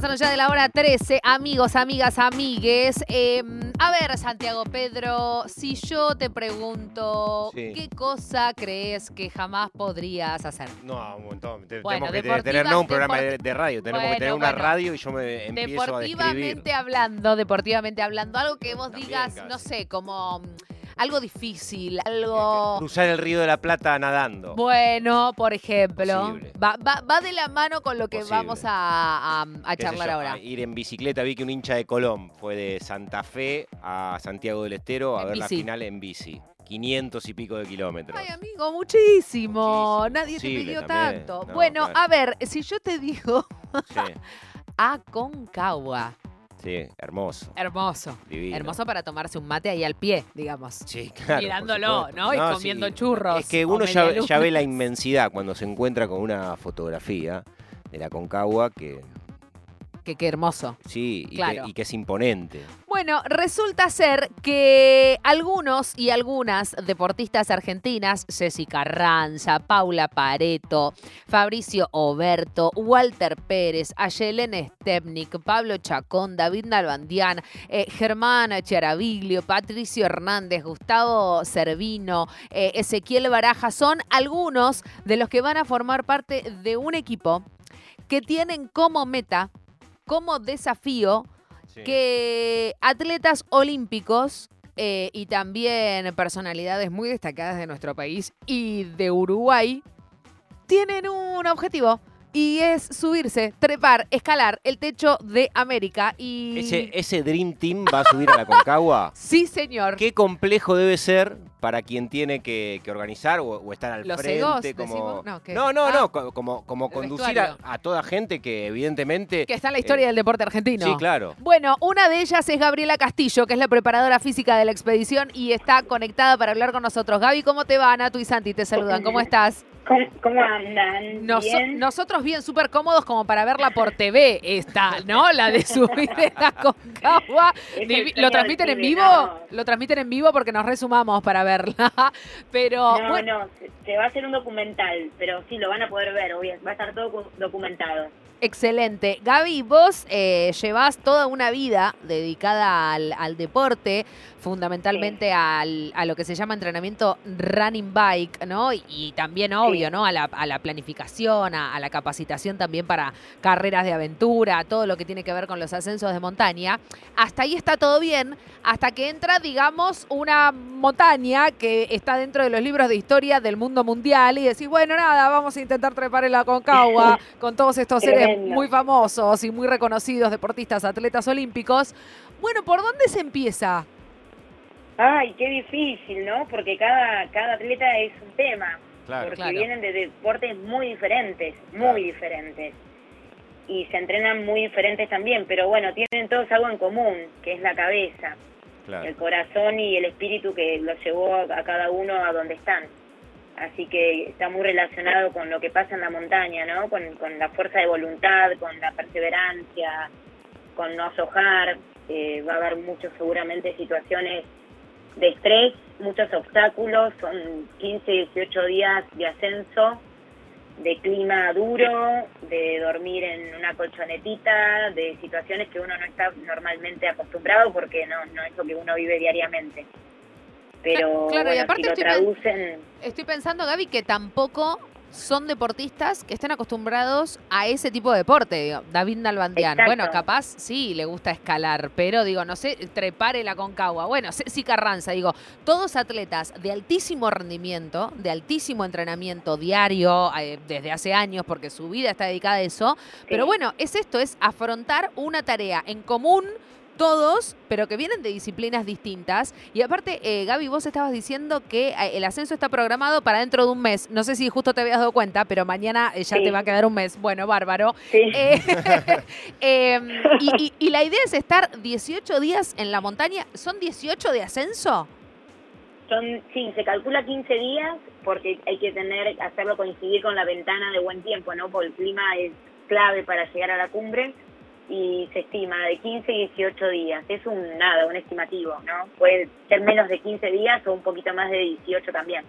pasaron ya de la hora 13. Amigos, amigas, amigues. Eh, a ver, Santiago Pedro, si yo te pregunto, Sí. ¿qué cosa crees que jamás podrías hacer? No, un montón. Te- Bueno, tenemos que tener no un programa de, de radio, tenemos Bueno, que tener una bueno. radio y yo me empiezo a describir. Deportivamente hablando, deportivamente hablando, algo que vos También digas, casi. no sé, como mm, algo difícil, algo... Cruzar el río de la Plata nadando. Bueno, por ejemplo, va, va- va de la mano con lo que Posible. vamos a, a- a charlar ahora. a Ir en bicicleta, vi que un hincha de Colón fue de Santa Fe a Santiago del Estero a En ver la final en bici. 500 y pico de kilómetros. Ay, amigo, muchísimo. Muchísimo. Nadie te pidió también. tanto. No, bueno, claro. a ver, si yo te digo Sí, Aconcagua, sí, hermoso. hermoso. Divino. Hermoso para tomarse un mate ahí al pie, digamos. Sí, claro. Mirándolo. ¿no? Y comiendo churros Es que uno ya, ya ve la inmensidad cuando se encuentra con una fotografía de la Concagua que Que qué hermoso. sí, y, Claro. que, y que es imponente. Bueno, resulta ser que algunos y algunas deportistas argentinas, Jessica Ranza, Paula Pareto, Fabricio Oberto, Walter Pérez, Ayelen Stepnik, Pablo Chacón, David Nalbandián, eh, Germán Chiaraviglio, Patricio Hernández, Gustavo Servino, eh, Ezequiel Baraja, son algunos de los que van a formar parte de un equipo que tienen como meta, como desafío, Sí. que atletas olímpicos eh, y también personalidades muy destacadas de nuestro país y de Uruguay tienen un objetivo y es subirse, trepar, escalar el techo de América y... Ese, ese Dream Team va a subir a la Concagua. Sí, señor. ¿Qué complejo debe ser para quien tiene que, que organizar o, o estar al ¿Los frente? egos, como... No, ¿qué? no, no, Ah. no, co- como, conducir a, toda gente que evidentemente... Que está en la historia eh, del deporte argentino. Sí, claro. Bueno, una de ellas es Gabriela Castillo, que es la preparadora física de la expedición y está conectada para hablar con nosotros. Gaby, ¿cómo te va? Natu y Santi te saludan. ¿Cómo estás? ¿Cómo, cómo andan? Nosotros bien súper cómodos como para verla por TV esta, ¿no? La de subir la Concagua. ¿Lo transmiten en vivo? no. Lo transmiten en vivo porque nos resumamos para verla. Pero No, bueno, no, se, se va a hacer un documental, pero sí, lo van a poder ver, obvio, va a estar todo cu- documentado. Excelente. Gaby, vos eh, llevas toda una vida dedicada al, al deporte, fundamentalmente al- a lo que se llama entrenamiento running bike, ¿no? Y, y también, obvio, Sí. ¿no? A la, a la planificación, a, a la capacitación también para carreras de aventura, todo lo que tiene que ver con los ascensos de montaña. Hasta ahí está todo bien, hasta que entra, digamos, una montaña que está dentro de los libros de historia del mundo mundial y decís, bueno, nada, vamos a intentar trepar en la Concagua con todos estos seres Tremendo. muy famosos y muy reconocidos, deportistas, atletas olímpicos. Bueno, ¿por dónde se empieza? Ay, qué difícil, ¿no? Porque cada, cada atleta es un tema, Claro. porque Claro. vienen de deportes muy diferentes, muy Claro. diferentes. Y se entrenan muy diferentes también, pero bueno, tienen todos algo en común, que es la cabeza, claro. el corazón y el espíritu que los llevó a, a cada uno a donde están. Así que está muy relacionado con lo que pasa en la montaña, ¿no? Con, con la fuerza de voluntad, con la perseverancia, con no aflojar. Eh, va a haber muchos, seguramente, situaciones de estrés, muchos obstáculos. Son 15, 18 días de ascenso, de clima duro, de dormir en una colchonetita, de situaciones que uno no está normalmente acostumbrado porque no, no es lo que uno vive diariamente. Pero Claro, y aparte si lo estoy traducen... Estoy pensando, Gaby, que tampoco son deportistas que estén acostumbrados a ese tipo de deporte. Digo, David Nalbandián, Exacto. bueno, capaz sí le gusta escalar, pero digo, no sé, trepar la concagua. Bueno, Ceci Carranza, digo, todos atletas de altísimo rendimiento, de altísimo entrenamiento diario, eh, desde hace años, porque su vida está dedicada a eso. Pero Sí. bueno, es esto, es afrontar una tarea en común todos, pero que vienen de disciplinas distintas. Y aparte, eh, Gaby, vos estabas diciendo que eh, el ascenso está programado para dentro de un mes. No sé si justo te habías dado cuenta, pero mañana eh, ya Sí. te va a quedar un mes. Bueno, bárbaro. Sí. Eh, em, y, y- y la idea es estar 18 días en la montaña. ¿Son 18 de ascenso? Son, sí, se calcula 15 días porque hay que tener, hacerlo coincidir con la ventana de buen tiempo, ¿no? Porque el clima es clave para llegar a la cumbre y se estima de 15 y 18 días. Es un nada, un estimativo, ¿no? Puede ser menos de 15 días o un poquito más de 18 también.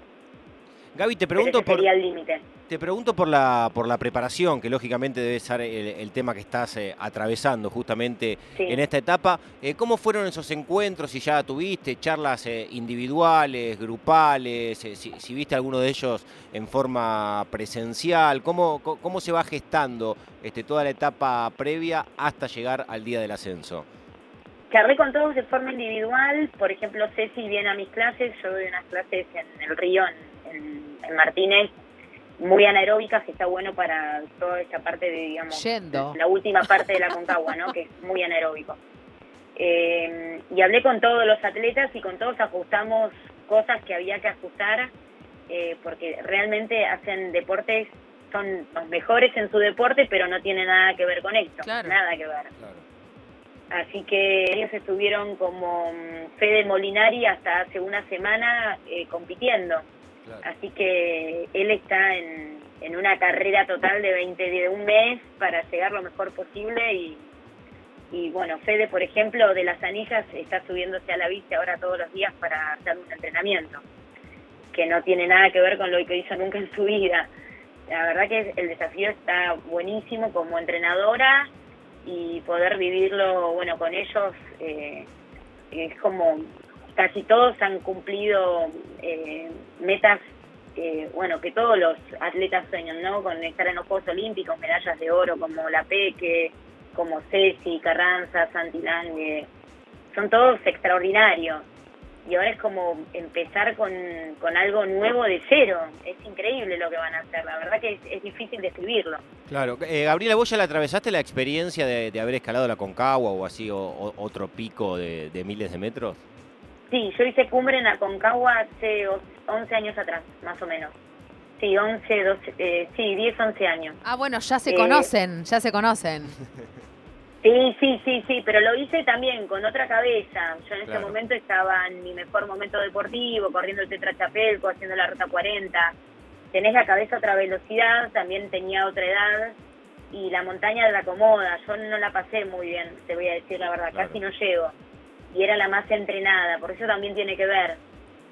Gaby, te Pero pregunto ese por, sería el límite. Te pregunto por la, por la preparación, que lógicamente debe ser el, tema que estás eh, atravesando justamente en esta etapa. Eh, ¿Cómo fueron esos encuentros? Si ya tuviste charlas eh, individuales, grupales, si, viste alguno de ellos en forma presencial, ¿cómo, cómo se va gestando este, toda la etapa previa hasta llegar al día del ascenso? Charlé con todos de forma individual, por ejemplo, Ceci viene a mis clases, yo doy unas clases en el río, en, en Martínez, muy anaeróbicas, que está bueno para toda esta parte de, digamos, la última parte de la concagua, ¿no? que es muy anaeróbico. Eh, y hablé con todos los atletas y con todos ajustamos cosas que había que ajustar, eh, porque realmente hacen deportes, son los mejores en su deporte, pero no tiene nada que ver con esto, nada que ver. Así que ellos estuvieron como mm, Fede Molinari hasta hace una semana eh, compitiendo. Así que él está en, en una carrera total de 20 de un mes para llegar lo mejor posible y, y bueno, Fede, por ejemplo, de las anillas está subiéndose a la bici ahora todos los días para hacer un entrenamiento, que no tiene nada que ver con lo que hizo nunca en su vida. La verdad que el desafío está buenísimo como entrenadora y poder vivirlo, bueno, con ellos eh, es como casi todos han cumplido eh, metas, eh, bueno, que todos los atletas sueñan, ¿no? Con estar en los Juegos Olímpicos, medallas de oro como la Peque, como Ceci, Carranza, Santi Lange, son todos extraordinarios. Y ahora es como empezar con, con algo nuevo de cero. Es increíble lo que van a hacer. La verdad que es, difícil describirlo. Claro. Eh, Gabriela, ¿vos ya le atravesaste la experiencia de, haber escalado la Concagua o así, o, otro pico de miles de metros? Sí, yo hice cumbre en Aconcagua hace 11 años atrás, más o menos. Sí, 11, 12, eh, sí, 10, 11 años. Ah, bueno, ya se conocen, ya se conocen. Sí, sí, sí, sí, pero lo hice también con otra cabeza. Yo en ese momento estaba en mi mejor momento deportivo, corriendo el Tetra Chapelco, haciendo la Ruta 40. Tenés la cabeza a otra velocidad, también tenía otra edad y la montaña la acomoda. Yo no la pasé muy bien, te voy a decir la verdad, casi no llego y era la más entrenada, por eso también tiene que ver.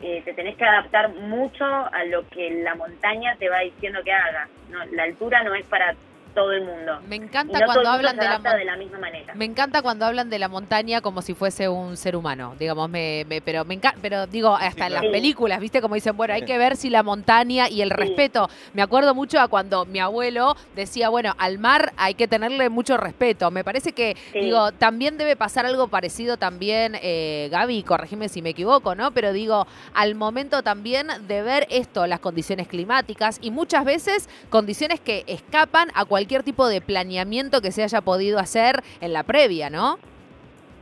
Eh, te tenés que adaptar mucho a lo que la montaña te va diciendo que haga. No, la altura no es para todo el mundo. Me encanta cuando hablan de la, de la misma manera. Me encanta cuando hablan de la montaña como si fuese un ser humano, digamos, me, pero me encanta, pero digo, hasta en las películas, ¿viste? Como dicen, bueno, hay que ver si la montaña y el respeto. Me acuerdo mucho a cuando mi abuelo decía, bueno, al mar hay que tenerle mucho respeto. Me parece que, digo, también debe pasar algo parecido también, eh, Gaby, corregime si me equivoco, ¿no? Pero digo, al momento también de ver esto, las condiciones climáticas y muchas veces condiciones que escapan a cualquier cualquier tipo de planeamiento que se haya podido hacer en la previa, ¿no?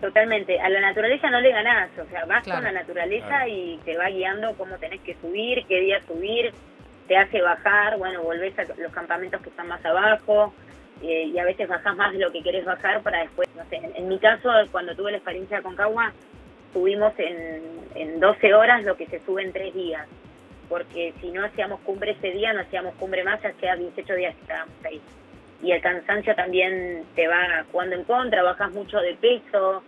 Totalmente. A la naturaleza no le ganás, o sea, vas con la naturaleza y te va guiando cómo tenés que subir, qué día subir, te hace bajar, bueno, volvés a los campamentos que están más abajo eh, y a veces bajás más de lo que querés bajar para después, no sé, en, mi caso, cuando tuve la experiencia con Cagua, subimos en, en 12 horas lo que se sube en 3 días, porque si no hacíamos cumbre ese día, no hacíamos cumbre más, hacía 18 días que estábamos ahí y el cansancio también te va jugando en contra, bajas mucho de peso,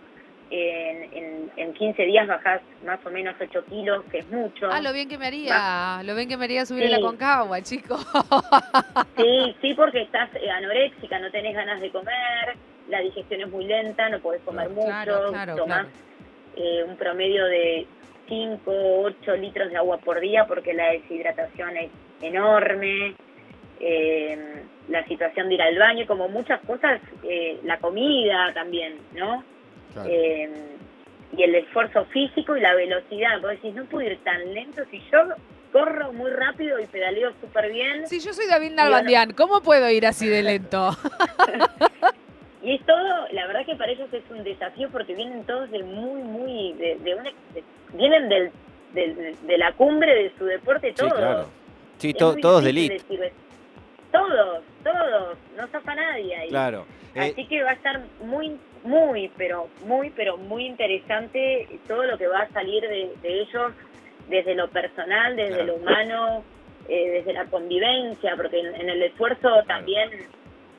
en, en, 15 días bajas más o menos 8 kilos, que es mucho. Ah, lo bien que me haría, lo bien que me haría subir a la concagua, chico. sí, sí, porque estás eh, anoréxica, no tenés ganas de comer, la digestión es muy lenta, no podés comer mucho, tomás eh, un promedio de 5, 8 litros de agua por día porque la deshidratación es enorme. Eh, la situación de ir al baño, como muchas cosas, eh, la comida también, ¿no? Eh, y el esfuerzo físico y la velocidad. Vos decís, no puedo ir tan lento si yo corro muy rápido y pedaleo súper bien. Si yo soy David Nalbandián, ¿cómo puedo ir así de lento? y es todo, la verdad que para ellos es un desafío porque vienen todos de muy, muy, de, de, vienen del, de la cumbre de su deporte, todos. Sí, todos de elite. Todos, todos, no zafa nadie ahí. Claro. Eh, Así que va a estar muy, muy, pero muy, pero muy interesante todo lo que va a salir de, ellos desde lo personal, desde lo humano, eh, desde la convivencia, porque en, el esfuerzo también,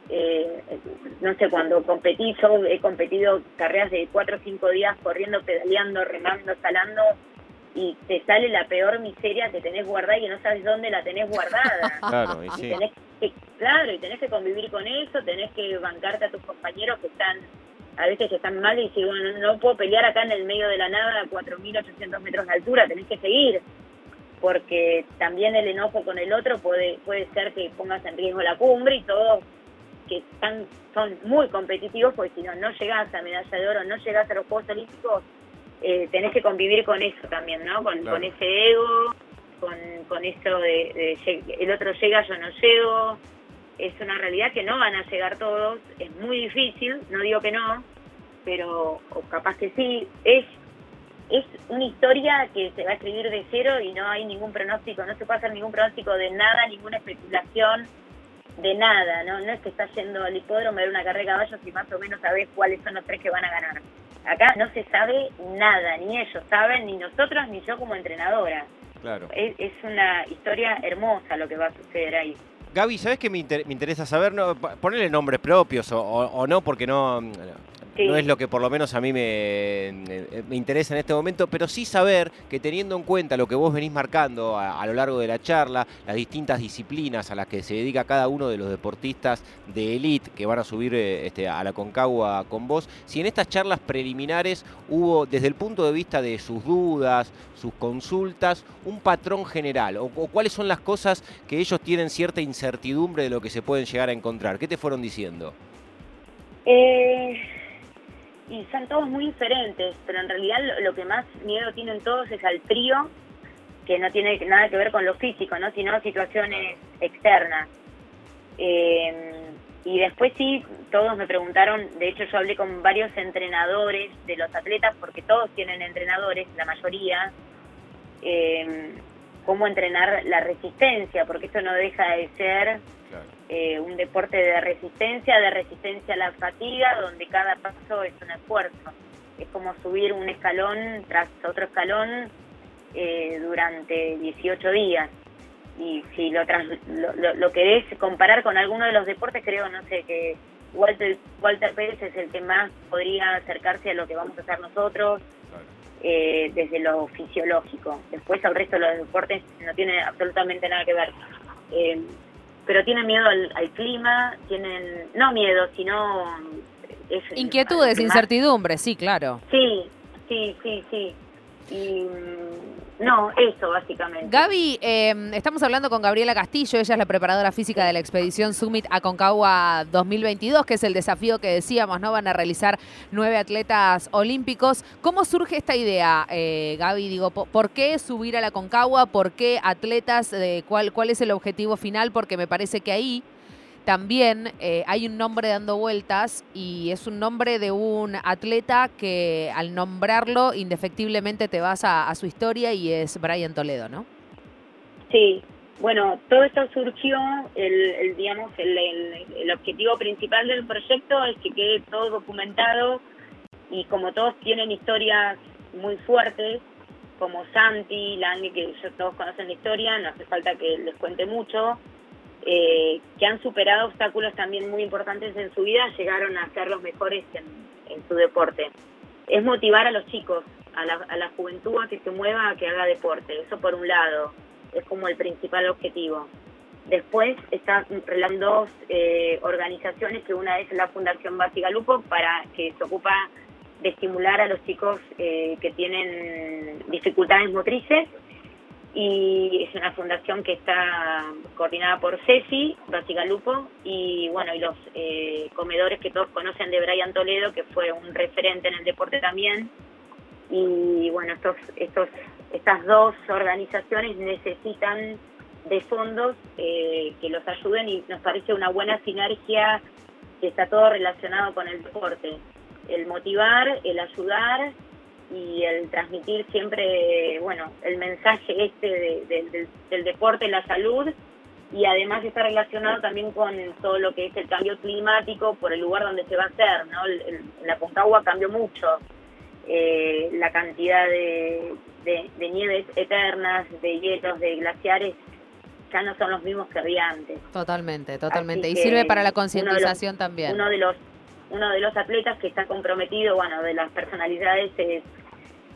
eh, no sé, cuando competí, yo he competido carreras de cuatro o cinco días corriendo, pedaleando, remando, salando, y, te sale la peor miseria que tenés guardada y que no sabes dónde la tenés guardada. claro, y sí. tenés que, claro, y tenés que convivir con eso, tenés que bancarte a tus compañeros que están, a veces que están mal y decir, bueno, no puedo pelear acá en el medio de la nada a 4.800 metros de altura, tenés que seguir, porque también el enojo con el otro puede, puede ser que pongas en riesgo la cumbre y todos que están, son muy competitivos, porque si no, no llegás a medalla de oro, no llegás a los Juegos Olímpicos, eh, tenés que convivir con eso también, ¿no? Con, con ese ego, con, con eso de, el otro llega, yo no llego. Es una realidad que no van a llegar todos, es muy difícil, no digo que no, pero o capaz que sí. Es, es una historia que se va a escribir de cero y no hay ningún pronóstico, no se puede hacer ningún pronóstico de nada, ninguna especulación de nada, ¿no? No es que estás yendo al hipódromo a ver una carrera de caballos y más o menos sabes cuáles son los tres que van a ganar. Acá no se sabe nada, ni ellos saben, ni nosotros, ni yo como entrenadora. Claro. Es, es una historia hermosa lo que va a suceder ahí. Gaby, ¿sabes qué me, interesa saber? No, ponerle nombres propios o, no, porque no, no es lo que por lo menos a mí me, me, interesa en este momento, pero sí saber que teniendo en cuenta lo que vos venís marcando a, lo largo de la charla, las distintas disciplinas a las que se dedica cada uno de los deportistas de élite que van a subir eh, este, a la Concagua con vos, si en estas charlas preliminares hubo, desde el punto de vista de sus dudas, sus consultas, un patrón general, o, o cuáles son las cosas que ellos tienen cierta incertidumbre de lo que se pueden llegar a encontrar. ¿Qué te fueron diciendo? Eh y son todos muy diferentes, pero en realidad lo, que más miedo tienen todos es al frío, que no tiene nada que ver con lo físico, ¿no? sino situaciones externas. Eh, y después sí, todos me preguntaron, de hecho yo hablé con varios entrenadores de los atletas, porque todos tienen entrenadores, la mayoría, eh, cómo entrenar la resistencia, porque esto no deja de ser eh, un deporte de resistencia, de resistencia a la fatiga, donde cada paso es un esfuerzo. Es como subir un escalón tras otro escalón eh, durante 18 días. Y si lo, lo, lo, querés comparar con alguno de los deportes, creo, no sé, que Walter, Walter Pérez es el que más podría acercarse a lo que vamos a hacer nosotros. Eh, desde lo fisiológico. Después el resto de los deportes no tiene absolutamente nada que ver. Eh, pero tienen miedo al, clima, tienen, no miedo, sino... Inquietudes, incertidumbres, sí, claro. Sí, sí, sí, sí. Y mm, no, eso básicamente. Gaby, em, estamos hablando con Gabriela Castillo, ella es la preparadora física de la expedición Summit a Concagua 2022, que es el desafío que decíamos, ¿no? Van a realizar nueve atletas olímpicos. ¿Cómo surge esta idea, eh, Gaby? Digo, ¿por qué subir a la Concagua? ¿Por qué atletas? Eh, ¿cuál, ¿Cuál es el objetivo final? Porque me parece que ahí también eh, hay un nombre dando vueltas y es un nombre de un atleta que al nombrarlo indefectiblemente te vas a, su historia y es Brian Toledo, ¿no? Sí, bueno, todo esto surgió, el, digamos, el, el, objetivo principal del proyecto es que quede todo documentado y como todos tienen historias muy fuertes, como Santi, Lange, que todos conocen la historia, no hace falta que les cuente mucho, eh, que han superado obstáculos también muy importantes en su vida, llegaron a ser los mejores en, su deporte. Es motivar a los chicos, a la, juventud a que se mueva, a que haga deporte. Eso por un lado, es como el principal objetivo. Después están dos eh, organizaciones, que una es la Fundación Lupo para que se ocupa de estimular a los chicos eh, que tienen dificultades motrices y es una fundación que está coordinada por Ceci Basigalupo y bueno y los eh, comedores que todos conocen de Brian Toledo que fue un referente en el deporte también. Y bueno estos estos estas dos organizaciones necesitan de fondos eh, que los ayuden y nos parece una buena sinergia que está todo relacionado con el deporte. El motivar el ayudar y el transmitir siempre, bueno, el mensaje este del deporte, la salud y además está relacionado también con todo lo que es el cambio climático por el lugar donde se va a hacer, ¿no? la Concagua cambió mucho, eh, la cantidad de, de, nieves eternas, de hielos, de glaciares ya no son los mismos que había antes. Totalmente, totalmente. y sirve para la concientización también. Uno de los uno de los atletas que está comprometido, bueno, de las personalidades es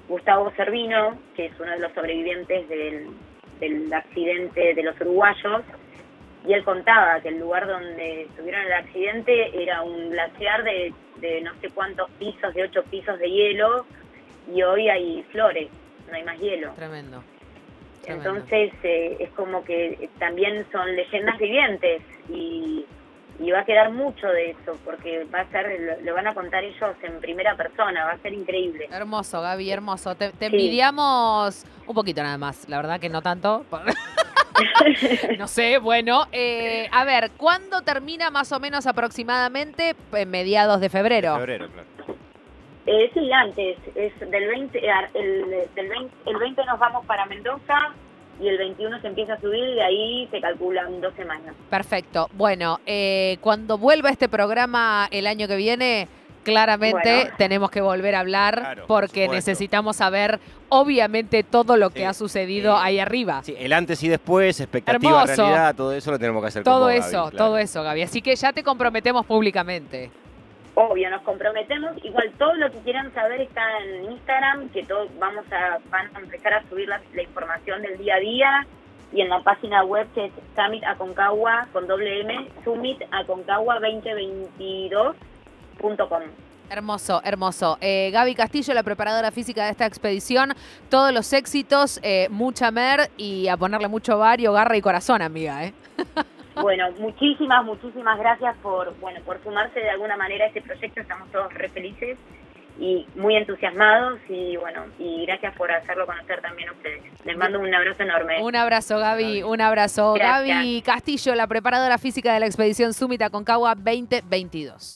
Gustavo Servino, que es uno de los sobrevivientes del, del accidente de los uruguayos, y él contaba que el lugar donde tuvieron el accidente era un glaciar de, de no sé cuántos pisos, de ocho pisos de hielo, y hoy hay flores, no hay más hielo. Tremendo. Entonces eh, es como que también son leyendas vivientes y, y, va a quedar mucho de eso porque va a ser, lo, van a contar ellos en primera persona, va a ser increíble. Hermoso, Gaby, hermoso. Te, envidiamos un poquito nada más, la verdad que no tanto. no sé, bueno, eh, a ver, ¿cuándo termina más o menos aproximadamente? En mediados de febrero. febrero, claro. Eh, sí, antes, es del 20, eh, el, del 20, el 20 nos vamos para Mendoza y el 21 se empieza a subir y de ahí se calculan dos semanas. Perfecto. Bueno, eh, cuando vuelva este programa el año que viene, claramente tenemos que volver a hablar porque necesitamos saber, obviamente, todo lo que ha sucedido ahí arriba. Sí, el antes y después, expectativa, realidad, todo eso lo tenemos que hacer. Todo eso, todo eso, Gaby. Así que ya te comprometemos públicamente obvio, nos comprometemos. Igual todo lo que quieran saber está en Instagram, que todos vamos a, van a empezar a subir la, información del día a día y en la página web que es Summit Aconcagua con doble M, summitaconcagua2022.com. Hermoso, hermoso. Eh, Gaby Castillo, la preparadora física de esta expedición, todos los éxitos, eh, mucha mer y a ponerle mucho vario, garra y corazón, amiga. ¿eh? Bueno, muchísimas, muchísimas gracias por, bueno, por sumarse de alguna manera a este proyecto. Estamos todos re felices y muy entusiasmados y bueno, y gracias por hacerlo conocer también a ustedes. Les mando un abrazo enorme. Un abrazo, Gaby, un abrazo. Gaby Castillo, la preparadora física de la expedición Súmita Concagua 2022.